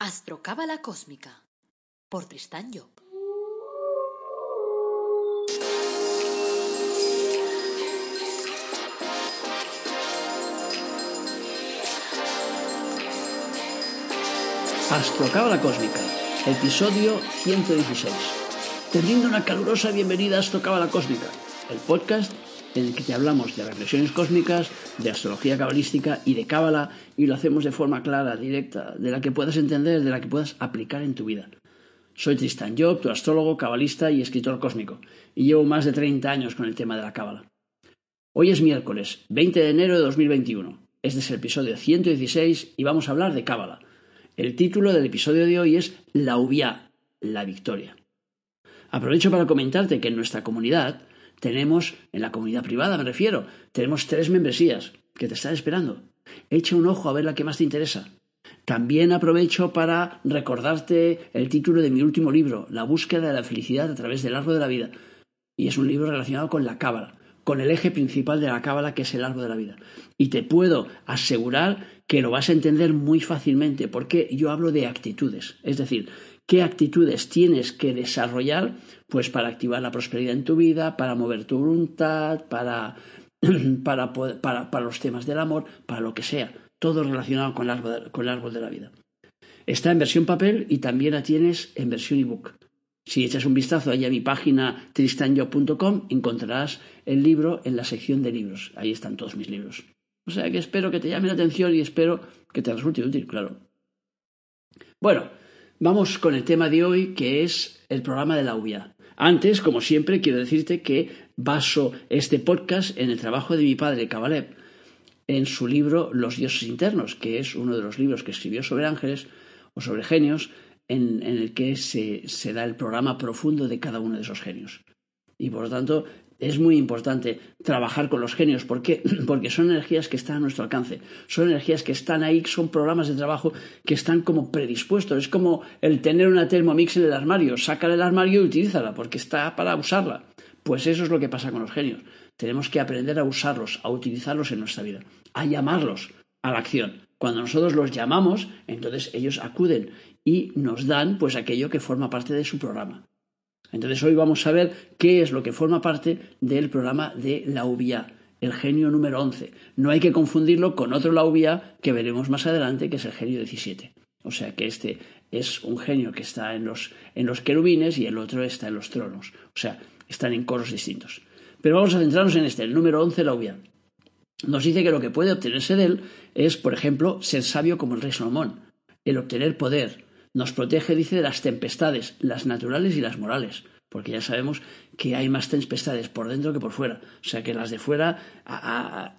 Astrocábala Cósmica por Tristán Job. Astrocábala Cósmica, episodio 116. Te brindo una calurosa bienvenida a Astrocábala Cósmica, el podcast en el que te hablamos de reflexiones cósmicas, de astrología cabalística y de cábala, y lo hacemos de forma clara, directa, de la que puedas entender, de la que puedas aplicar en tu vida. Soy Tristan Job, tu astrólogo, cabalista y escritor cósmico, y llevo más de 30 años con el tema de la cábala. Hoy es miércoles, 20 de enero de 2021. Este es el episodio 116 y vamos a hablar de cábala. El título del episodio de hoy es La Ubia, la victoria. Aprovecho para comentarte que en nuestra comunidad tenemos, en la comunidad privada me refiero, tenemos tres membresías que te están esperando. Echa un ojo a ver la que más te interesa. También aprovecho para recordarte el título de mi último libro, La búsqueda de la felicidad a través del árbol de la vida. Y es un libro relacionado con la cábala, con el eje principal de la cábala que es el árbol de la vida. Y te puedo asegurar que lo vas a entender muy fácilmente porque yo hablo de actitudes. Es decir, qué actitudes tienes que desarrollar pues para activar la prosperidad en tu vida, para mover tu voluntad, para, para, para, para los temas del amor, para lo que sea. Todo relacionado con el, árbol, con el árbol de la vida. Está en versión papel y también la tienes en versión ebook. Si echas un vistazo ahí a mi página tristanyo.com encontrarás el libro en la sección de libros. Ahí están todos mis libros. O sea que espero que te llame la atención y espero que te resulte útil, claro. Bueno, vamos con el tema de hoy que es el programa de la UBIA. Antes, como siempre, quiero decirte que baso este podcast en el trabajo de mi padre, Kabalev, en su libro Los dioses internos, que es uno de los libros que escribió sobre ángeles o sobre genios, en, el que se, se da el programa profundo de cada uno de esos genios. Y por lo tanto, es muy importante trabajar con los genios. ¿Por qué? Porque son energías que están a nuestro alcance. Son energías que están ahí, son programas de trabajo que están como predispuestos. Es como el tener una Thermomix en el armario. Sácala del armario y utilízala, porque está para usarla. Pues eso es lo que pasa con los genios. Tenemos que aprender a usarlos, a utilizarlos en nuestra vida, a llamarlos a la acción. Cuando nosotros los llamamos, entonces ellos acuden y nos dan pues aquello que forma parte de su programa. Entonces hoy vamos a ver qué es lo que forma parte del programa de la UBIA, el genio número 11. No hay que confundirlo con otro la UBIA que veremos más adelante, que es el genio 17. O sea que este es un genio que está en los, en los querubines y el otro está en los tronos. O sea, están en coros distintos. Pero vamos a centrarnos en este, el número 11, la UBIA. Nos dice que lo que puede obtenerse de él es, por ejemplo, ser sabio como el rey Salomón, el obtener poder, nos protege, dice, de las tempestades, las naturales y las morales, porque ya sabemos que hay más tempestades por dentro que por fuera. O sea que las de fuera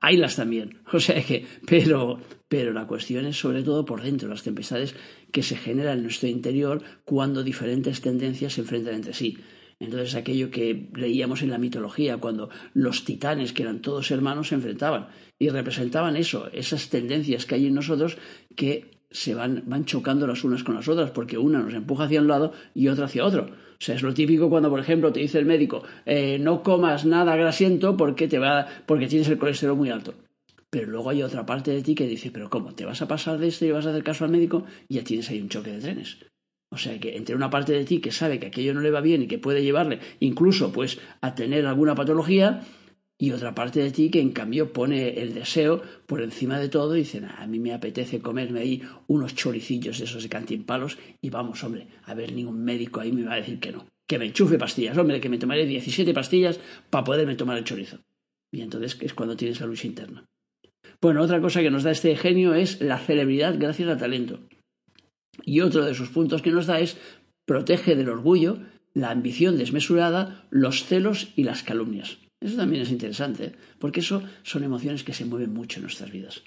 haylas también. O sea que, pero, pero la cuestión es sobre todo por dentro, las tempestades que se generan en nuestro interior cuando diferentes tendencias se enfrentan entre sí. Entonces aquello que leíamos en la mitología, cuando los titanes, que eran todos hermanos, se enfrentaban y representaban eso, esas tendencias que hay en nosotros que se van, van chocando las unas con las otras, porque una nos empuja hacia un lado y otra hacia otro. O sea, es lo típico cuando, por ejemplo, te dice el médico, eh, no comas nada grasiento porque, te va, porque tienes el colesterol muy alto. Pero luego hay otra parte de ti que dice, pero ¿cómo? ¿Te vas a pasar de esto y vas a hacer caso al médico? Y ya tienes ahí un choque de trenes. O sea que entre una parte de ti que sabe que aquello no le va bien y que puede llevarle incluso pues a tener alguna patología y otra parte de ti que en cambio pone el deseo por encima de todo y dice, a mí me apetece comerme ahí unos choricillos de esos de cantimpalos y vamos, hombre, a ver, ningún médico ahí me va a decir que no. Que me enchufe pastillas, hombre, que me tomaré 17 pastillas para poderme tomar el chorizo. Y entonces es cuando tienes la lucha interna. Bueno, otra cosa que nos da este genio es la celebridad gracias al talento. Y otro de sus puntos que nos da es protege del orgullo, la ambición desmesurada, los celos y las calumnias. Eso también es interesante, porque eso son emociones que se mueven mucho en nuestras vidas.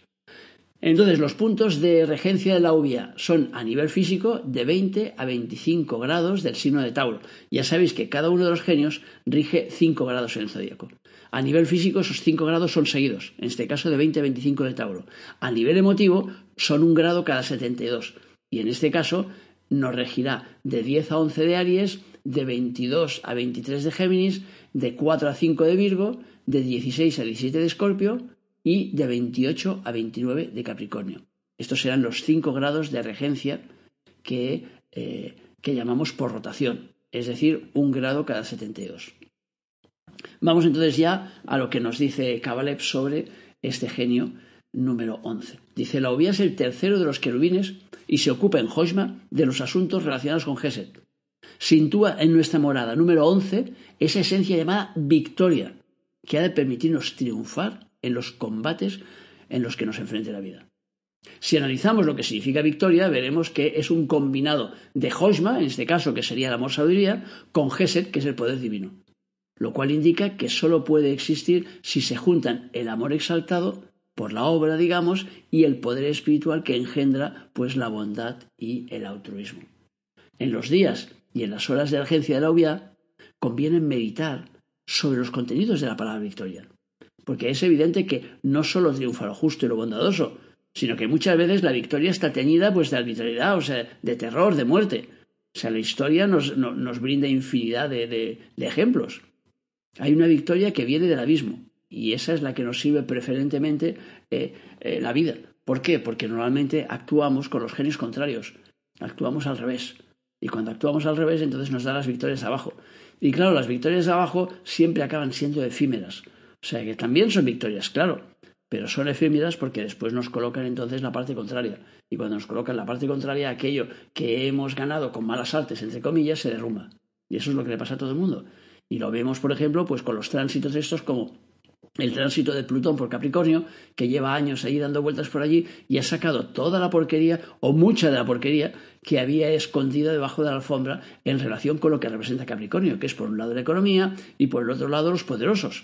Entonces, los puntos de regencia de la UVIA son a nivel físico de 20 a 25 grados del signo de Tauro. Ya sabéis que cada uno de los genios rige 5 grados en el zodíaco. A nivel físico, esos 5 grados son seguidos, en este caso de 20 a 25 de Tauro. A nivel emotivo, son un grado cada 72. Y en este caso, nos regirá de 10 a 11 de Aries, de 22 a 23 de Géminis, de 4 a 5 de Virgo, de 16 a 17 de Escorpio y de 28 a 29 de Capricornio. Estos serán los 5 grados de regencia que, eh, que llamamos por rotación, es decir, un grado cada 72. Vamos entonces ya a lo que nos dice Kabalev sobre este genio número 11. Dice, la obvia es el tercero de los querubines y se ocupa en Hoshma de los asuntos relacionados con Geset. Sintúa en nuestra morada número 11 esa esencia llamada victoria, que ha de permitirnos triunfar en los combates en los que nos enfrente la vida. Si analizamos lo que significa victoria, veremos que es un combinado de Hoshma, en este caso que sería el amor sabiduría, con Geset, que es el poder divino. Lo cual indica que sólo puede existir si se juntan el amor exaltado por la obra, digamos, y el poder espiritual que engendra pues la bondad y el altruismo. En los días y en las horas de urgencia de la obviedad conviene meditar sobre los contenidos de la palabra victoria, porque es evidente que no solo triunfa lo justo y lo bondadoso, sino que muchas veces la victoria está teñida pues de arbitrariedad, o sea, de terror, de muerte. O sea, la historia nos, brinda infinidad de ejemplos. Hay una victoria que viene del abismo, y esa es la que nos sirve preferentemente eh, eh, la vida. ¿Por qué? Porque normalmente actuamos con los genios contrarios, actuamos al revés. Y cuando actuamos al revés, entonces nos da las victorias abajo. Y claro, las victorias abajo siempre acaban siendo efímeras. O sea que también son victorias, claro, pero son efímeras porque después nos colocan entonces la parte contraria. Y cuando nos colocan la parte contraria, aquello que hemos ganado con malas artes, entre comillas, se derrumba. Y eso es lo que le pasa a todo el mundo. Y lo vemos, por ejemplo, pues con los tránsitos estos como el tránsito de Plutón por Capricornio, que lleva años ahí dando vueltas por allí y ha sacado toda la porquería o mucha de la porquería que había escondido debajo de la alfombra en relación con lo que representa Capricornio, que es por un lado la economía y por el otro lado los poderosos.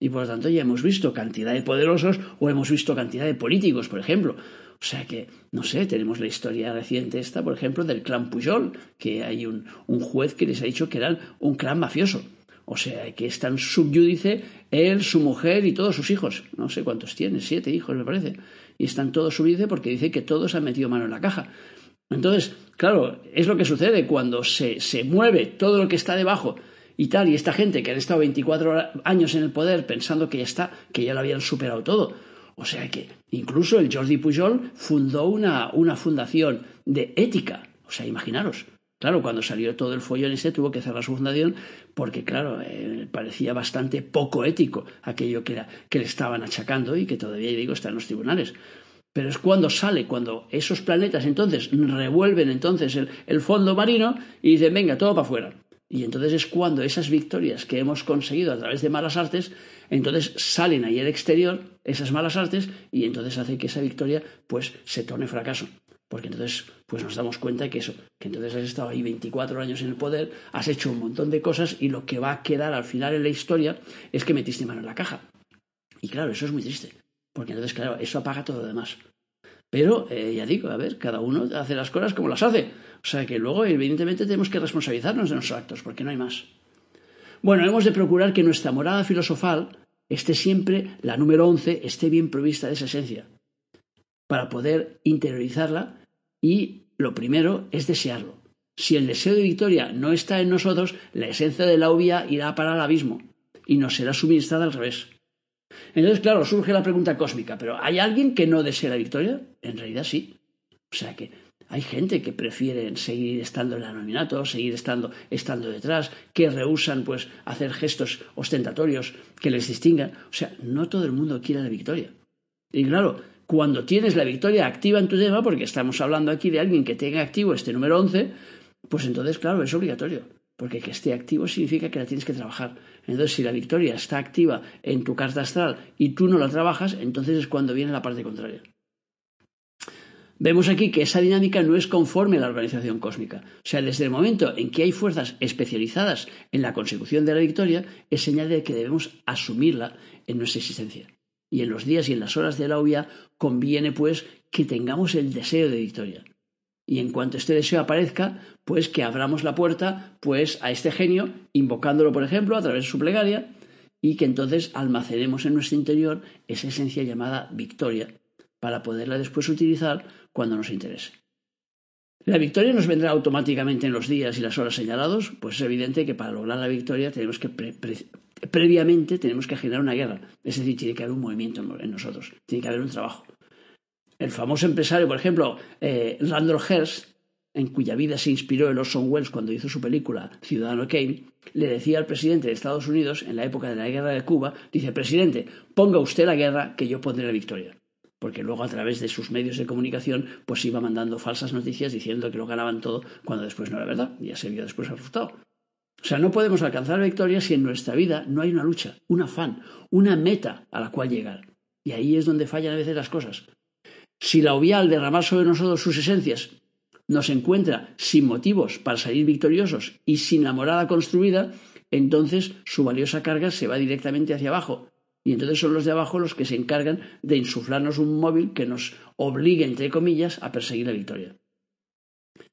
Y por lo tanto ya hemos visto cantidad de poderosos o hemos visto cantidad de políticos, por ejemplo. O sea que, no sé, tenemos la historia reciente esta, por ejemplo, del clan Pujol, que hay un, un juez que les ha dicho que eran un clan mafioso. O sea, que están subyúdice él, su mujer y todos sus hijos. No sé cuántos tiene, siete hijos me parece. Y están todos subyúdice porque dice que todos han metido mano en la caja. Entonces, claro, es lo que sucede cuando se, se mueve todo lo que está debajo y tal, y esta gente que han estado 24 años en el poder pensando que ya está, que ya lo habían superado todo. O sea que incluso el Jordi Pujol fundó una, una fundación de ética. O sea, imaginaros. Claro, cuando salió todo el follón ese tuvo que cerrar su fundación porque, claro, eh, parecía bastante poco ético aquello que, que, le estaban achacando y que todavía, digo, está en los tribunales. Pero es cuando sale, cuando esos planetas entonces revuelven entonces el, el fondo marino y dicen, venga, todo para afuera. Y entonces es cuando esas victorias que hemos conseguido a través de malas artes, entonces salen ahí al exterior esas malas artes y entonces hace que esa victoria pues se torne fracaso. Porque entonces pues nos damos cuenta que eso, que entonces has estado ahí 24 años en el poder, has hecho un montón de cosas y lo que va a quedar al final en la historia es que metiste mano en la caja. Y claro, eso es muy triste, porque entonces, claro, eso apaga todo lo demás. Pero, eh, ya digo, a ver, cada uno hace las cosas como las hace. O sea que luego, evidentemente, tenemos que responsabilizarnos de nuestros actos, porque no hay más. Bueno, hemos de procurar que nuestra morada filosofal esté siempre, la número 11, esté bien provista de esa esencia para poder interiorizarla y lo primero es desearlo. Si el deseo de victoria no está en nosotros, la esencia de la obvia irá para el abismo y nos será suministrada al revés. Entonces, claro, surge la pregunta cósmica, ¿pero hay alguien que no desee la victoria? En realidad sí. O sea que hay gente que prefiere seguir estando en el anonimato, seguir estando, estando detrás, que rehusan pues hacer gestos ostentatorios que les distingan. O sea, no todo el mundo quiere la victoria. Y claro, cuando tienes la victoria activa en tu tema, porque estamos hablando aquí de alguien que tenga activo este número 11, pues entonces, claro, es obligatorio. Porque que esté activo significa que la tienes que trabajar. Entonces, si la victoria está activa en tu carta astral y tú no la trabajas, entonces es cuando viene la parte contraria. Vemos aquí que esa dinámica no es conforme a la organización cósmica. O sea, desde el momento en que hay fuerzas especializadas en la consecución de la victoria, es señal de que debemos asumirla en nuestra existencia y en los días y en las horas de la obvia conviene pues que tengamos el deseo de victoria. Y en cuanto este deseo aparezca, pues que abramos la puerta pues a este genio, invocándolo por ejemplo a través de su plegaria, y que entonces almacenemos en nuestro interior esa esencia llamada victoria, para poderla después utilizar cuando nos interese. ¿La victoria nos vendrá automáticamente en los días y las horas señalados? Pues es evidente que para lograr la victoria tenemos que previamente tenemos que generar una guerra. Es decir, tiene que haber un movimiento en nosotros, tiene que haber un trabajo. El famoso empresario, por ejemplo, eh, Randall Hearst, en cuya vida se inspiró el Orson Welles cuando hizo su película Ciudadano Kane, le decía al presidente de Estados Unidos en la época de la guerra de Cuba, dice, presidente, ponga usted la guerra que yo pondré la victoria. Porque luego a través de sus medios de comunicación pues iba mandando falsas noticias diciendo que lo ganaban todo cuando después no era verdad. Ya se vio después el resultado. O sea, no podemos alcanzar la victoria si en nuestra vida no hay una lucha, un afán, una meta a la cual llegar. Y ahí es donde fallan a veces las cosas. Si la obvia al derramar sobre nosotros sus esencias nos encuentra sin motivos para salir victoriosos y sin la morada construida, entonces su valiosa carga se va directamente hacia abajo. Y entonces son los de abajo los que se encargan de insuflarnos un móvil que nos obligue, entre comillas, a perseguir la victoria.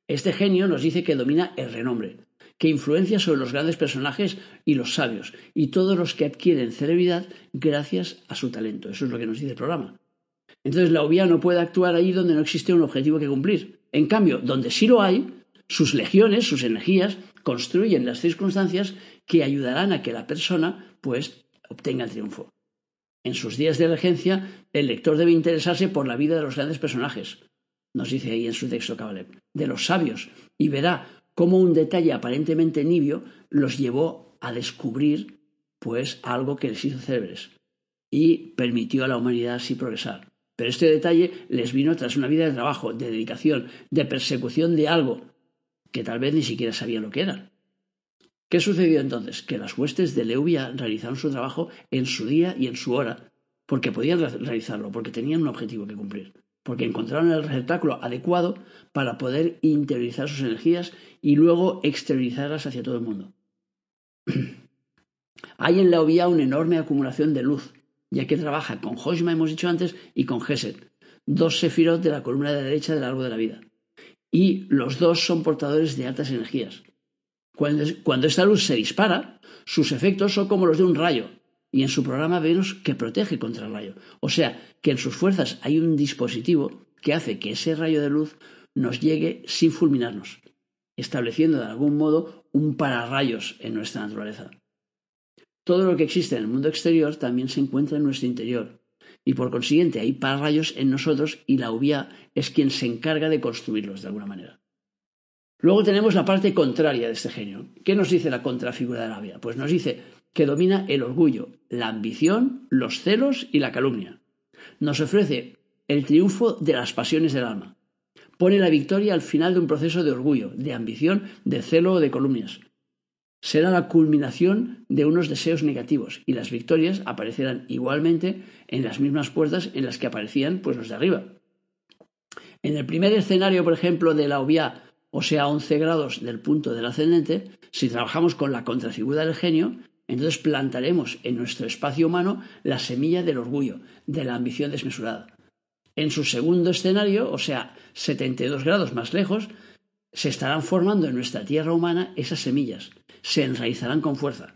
Este genio nos dice que domina el renombre, que influencia sobre los grandes personajes y los sabios, y todos los que adquieren celebridad gracias a su talento. Eso es lo que nos dice el programa. Entonces la obvia no puede actuar ahí donde no existe un objetivo que cumplir. En cambio, donde sí lo hay, sus legiones, sus energías, construyen las circunstancias que ayudarán a que la persona, pues, obtenga el triunfo. En sus días de regencia, el lector debe interesarse por la vida de los grandes personajes, nos dice ahí en su texto Kabalev, de los sabios, y verá cómo un detalle aparentemente nibio los llevó a descubrir, pues, algo que les hizo célebres y permitió a la humanidad así progresar. Pero este detalle les vino tras una vida de trabajo, de dedicación, de persecución de algo que tal vez ni siquiera sabían lo que era. ¿Qué sucedió entonces? Que las huestes de Leuvia realizaron su trabajo en su día y en su hora, porque podían realizarlo, porque tenían un objetivo que cumplir, porque encontraron el receptáculo adecuado para poder interiorizar sus energías y luego exteriorizarlas hacia todo el mundo. Hay en Leuvia una enorme acumulación de luz, ya que trabaja con Hoshima, hemos dicho antes, y con Geset, dos sefirot de la columna de derecha del árbol de la vida. Y los dos son portadores de altas energías. Cuando esta luz se dispara, sus efectos son como los de un rayo, y en su programa vemos que protege contra el rayo. O sea, que en sus fuerzas hay un dispositivo que hace que ese rayo de luz nos llegue sin fulminarnos, estableciendo de algún modo un pararrayos en nuestra naturaleza. Todo lo que existe en el mundo exterior también se encuentra en nuestro interior, y por consiguiente hay pararrayos en nosotros y la UBIA es quien se encarga de construirlos de alguna manera. Luego tenemos la parte contraria de este genio. ¿Qué nos dice la contrafigura de la UBIA? Pues nos dice que domina el orgullo, la ambición, los celos y la calumnia. Nos ofrece el triunfo de las pasiones del alma. Pone la victoria al final de un proceso de orgullo, de ambición, de celo o de calumnias será la culminación de unos deseos negativos y las victorias aparecerán igualmente en las mismas puertas en las que aparecían pues los de arriba. En el primer escenario, por ejemplo, de la obvia, o sea, 11 grados del punto del ascendente, si trabajamos con la contrafigura del genio, entonces plantaremos en nuestro espacio humano la semilla del orgullo, de la ambición desmesurada. En su segundo escenario, o sea, 72 grados más lejos, se estarán formando en nuestra tierra humana esas semillas, se enraizarán con fuerza.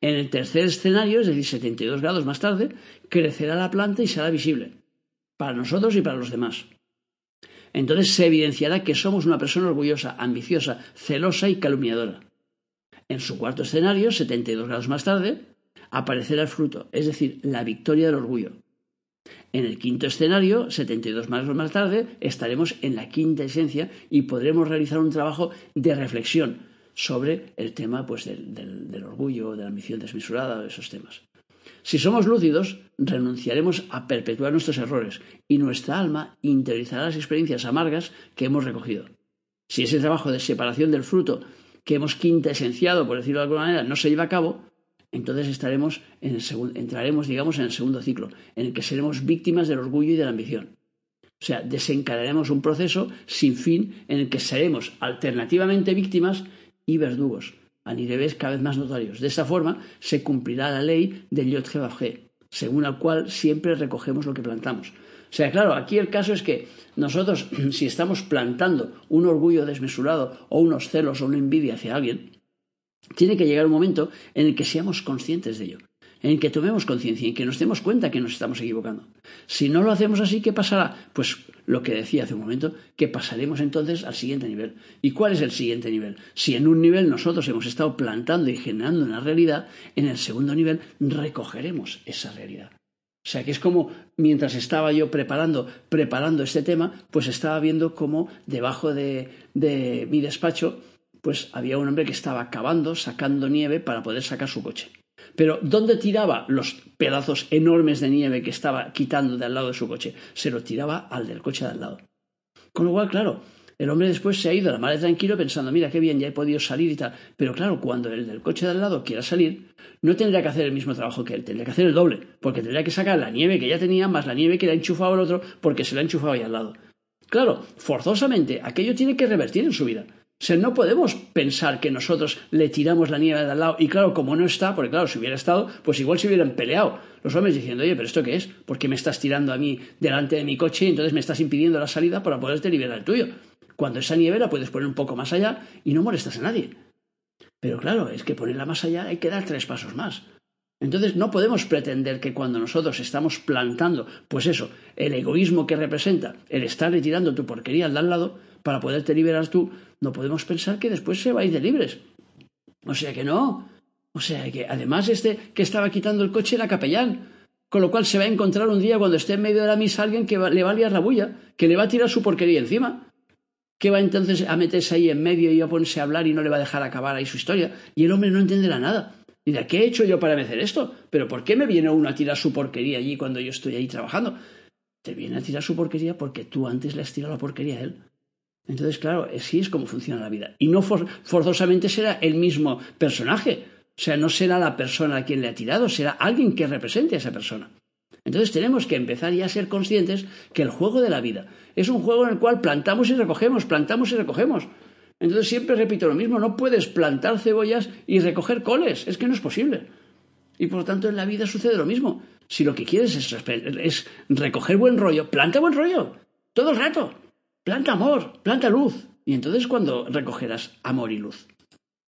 En el tercer escenario, es decir, 72 grados más tarde, crecerá la planta y será visible, para nosotros y para los demás. Entonces se evidenciará que somos una persona orgullosa, ambiciosa, celosa y calumniadora. En su cuarto escenario, 72 grados más tarde, aparecerá el fruto, es decir, la victoria del orgullo. En el quinto escenario, 72 grados más tarde, estaremos en la quinta esencia y podremos realizar un trabajo de reflexión, sobre el tema pues, del, orgullo, de la ambición desmesurada, de esos temas. Si somos lúcidos, renunciaremos a perpetuar nuestros errores y nuestra alma interiorizará las experiencias amargas que hemos recogido. Si ese trabajo de separación del fruto que hemos quintesenciado, por decirlo de alguna manera, no se lleva a cabo, entonces estaremos en el entraremos, digamos, en el segundo ciclo, en el que seremos víctimas del orgullo y de la ambición. O sea, desencadenaremos un proceso sin fin en el que seremos alternativamente víctimas y verdugos, a niveles cada vez más notorios. De esta forma se cumplirá la ley del Yod según la cual siempre recogemos lo que plantamos. O sea, claro, aquí el caso es que nosotros, si estamos plantando un orgullo desmesurado o unos celos o una envidia hacia alguien, tiene que llegar un momento en el que seamos conscientes de ello en que tomemos conciencia, en que nos demos cuenta que nos estamos equivocando. Si no lo hacemos así, ¿qué pasará? Pues lo que decía hace un momento, que pasaremos entonces al siguiente nivel. ¿Y cuál es el siguiente nivel? Si en un nivel nosotros hemos estado plantando y generando una realidad, en el segundo nivel recogeremos esa realidad. O sea que es como mientras estaba yo preparando, preparando este tema, pues estaba viendo cómo debajo de, de mi despacho, pues había un hombre que estaba cavando, sacando nieve para poder sacar su coche. Pero ¿dónde tiraba los pedazos enormes de nieve que estaba quitando de al lado de su coche? Se lo tiraba al del coche de al lado. Con lo cual, claro, el hombre después se ha ido a la madre tranquilo pensando, mira qué bien, ya he podido salir y tal. Pero claro, cuando el del coche de al lado quiera salir, no tendría que hacer el mismo trabajo que él, tendría que hacer el doble, porque tendría que sacar la nieve que ya tenía más la nieve que le ha enchufado el otro porque se la ha enchufado ahí al lado. Claro, forzosamente, aquello tiene que revertir en su vida. O sea, no podemos pensar que nosotros le tiramos la nieve de al lado y claro, como no está, porque claro, si hubiera estado, pues igual se hubieran peleado los hombres diciendo, oye, pero ¿esto qué es? ¿Por qué me estás tirando a mí delante de mi coche y entonces me estás impidiendo la salida para poderte liberar el tuyo? Cuando esa nieve la puedes poner un poco más allá y no molestas a nadie. Pero claro, es que ponerla más allá hay que dar tres pasos más. Entonces no podemos pretender que cuando nosotros estamos plantando, pues eso, el egoísmo que representa el estar retirando tu porquería al de al lado para poderte liberar tú, no podemos pensar que después se va a ir de libres. O sea que no. O sea que además este que estaba quitando el coche era capellán. Con lo cual se va a encontrar un día cuando esté en medio de la misa alguien que le va a liar la bulla, que le va a tirar su porquería encima. Que va entonces a meterse ahí en medio y a ponerse a hablar y no le va a dejar acabar ahí su historia. Y el hombre no entenderá nada. Dirá, ¿qué he hecho yo para merecer esto? ¿Pero por qué me viene uno a tirar su porquería allí cuando yo estoy ahí trabajando? Te viene a tirar su porquería porque tú antes le has tirado la porquería a él. Entonces, claro, así es como funciona la vida. Y no forzosamente será el mismo personaje. O sea, no será la persona a quien le ha tirado, será alguien que represente a esa persona. Entonces tenemos que empezar ya a ser conscientes que el juego de la vida es un juego en el cual plantamos y recogemos, plantamos y recogemos. Entonces siempre repito lo mismo, no puedes plantar cebollas y recoger coles, es que no es posible. Y por lo tanto en la vida sucede lo mismo. Si lo que quieres es, recoger buen rollo, planta buen rollo, todo el rato. Planta amor, planta luz. Y entonces cuando recogerás amor y luz.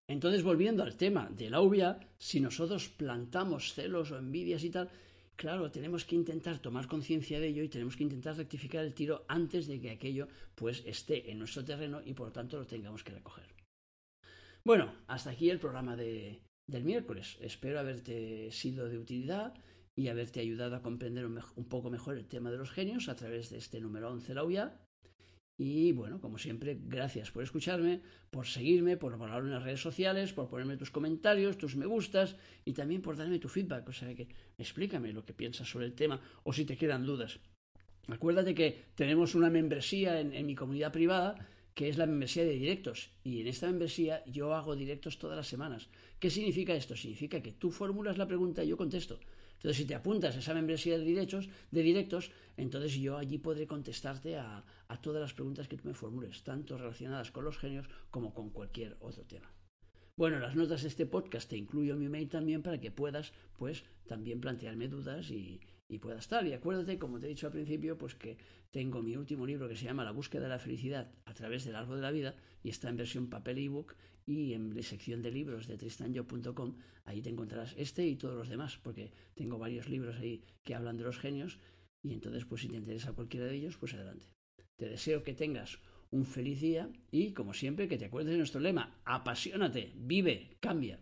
Entonces volviendo al tema de la uvia, si nosotros plantamos celos o envidias y tal, claro, tenemos que intentar tomar conciencia de ello y tenemos que intentar rectificar el tiro antes de que aquello pues esté en nuestro terreno y por tanto lo tengamos que recoger. Bueno, hasta aquí el programa de, del miércoles. Espero haberte sido de utilidad y haberte ayudado a comprender un, un, poco mejor el tema de los genios a través de este número 11 la UIA. Y bueno, como siempre, gracias por escucharme, por seguirme, por hablar en las redes sociales, por ponerme tus comentarios, tus me gustas y también por darme tu feedback. O sea que explícame lo que piensas sobre el tema o si te quedan dudas. Acuérdate que tenemos una membresía en, en mi comunidad privada que es la membresía de directos. Y en esta membresía yo hago directos todas las semanas. ¿Qué significa esto? Significa que tú formulas la pregunta y yo contesto. Entonces, si te apuntas a esa membresía de directos, de directos entonces yo allí podré contestarte a, todas las preguntas que tú me formules, tanto relacionadas con los genios como con cualquier otro tema. Bueno, las notas de este podcast te incluyo mi mail también para que puedas, pues, también plantearme dudas y, y puedas estar. Y acuérdate, como te he dicho al principio, pues que tengo mi último libro que se llama La búsqueda de la felicidad a través del árbol de la vida y está en versión papel e ebook y en la sección de libros de tristanyo.com ahí te encontrarás este y todos los demás porque tengo varios libros ahí que hablan de los genios y entonces pues si te interesa cualquiera de ellos pues adelante. Te deseo que tengas un feliz día y como siempre que te acuerdes de nuestro lema, apasionate, vive, cambia.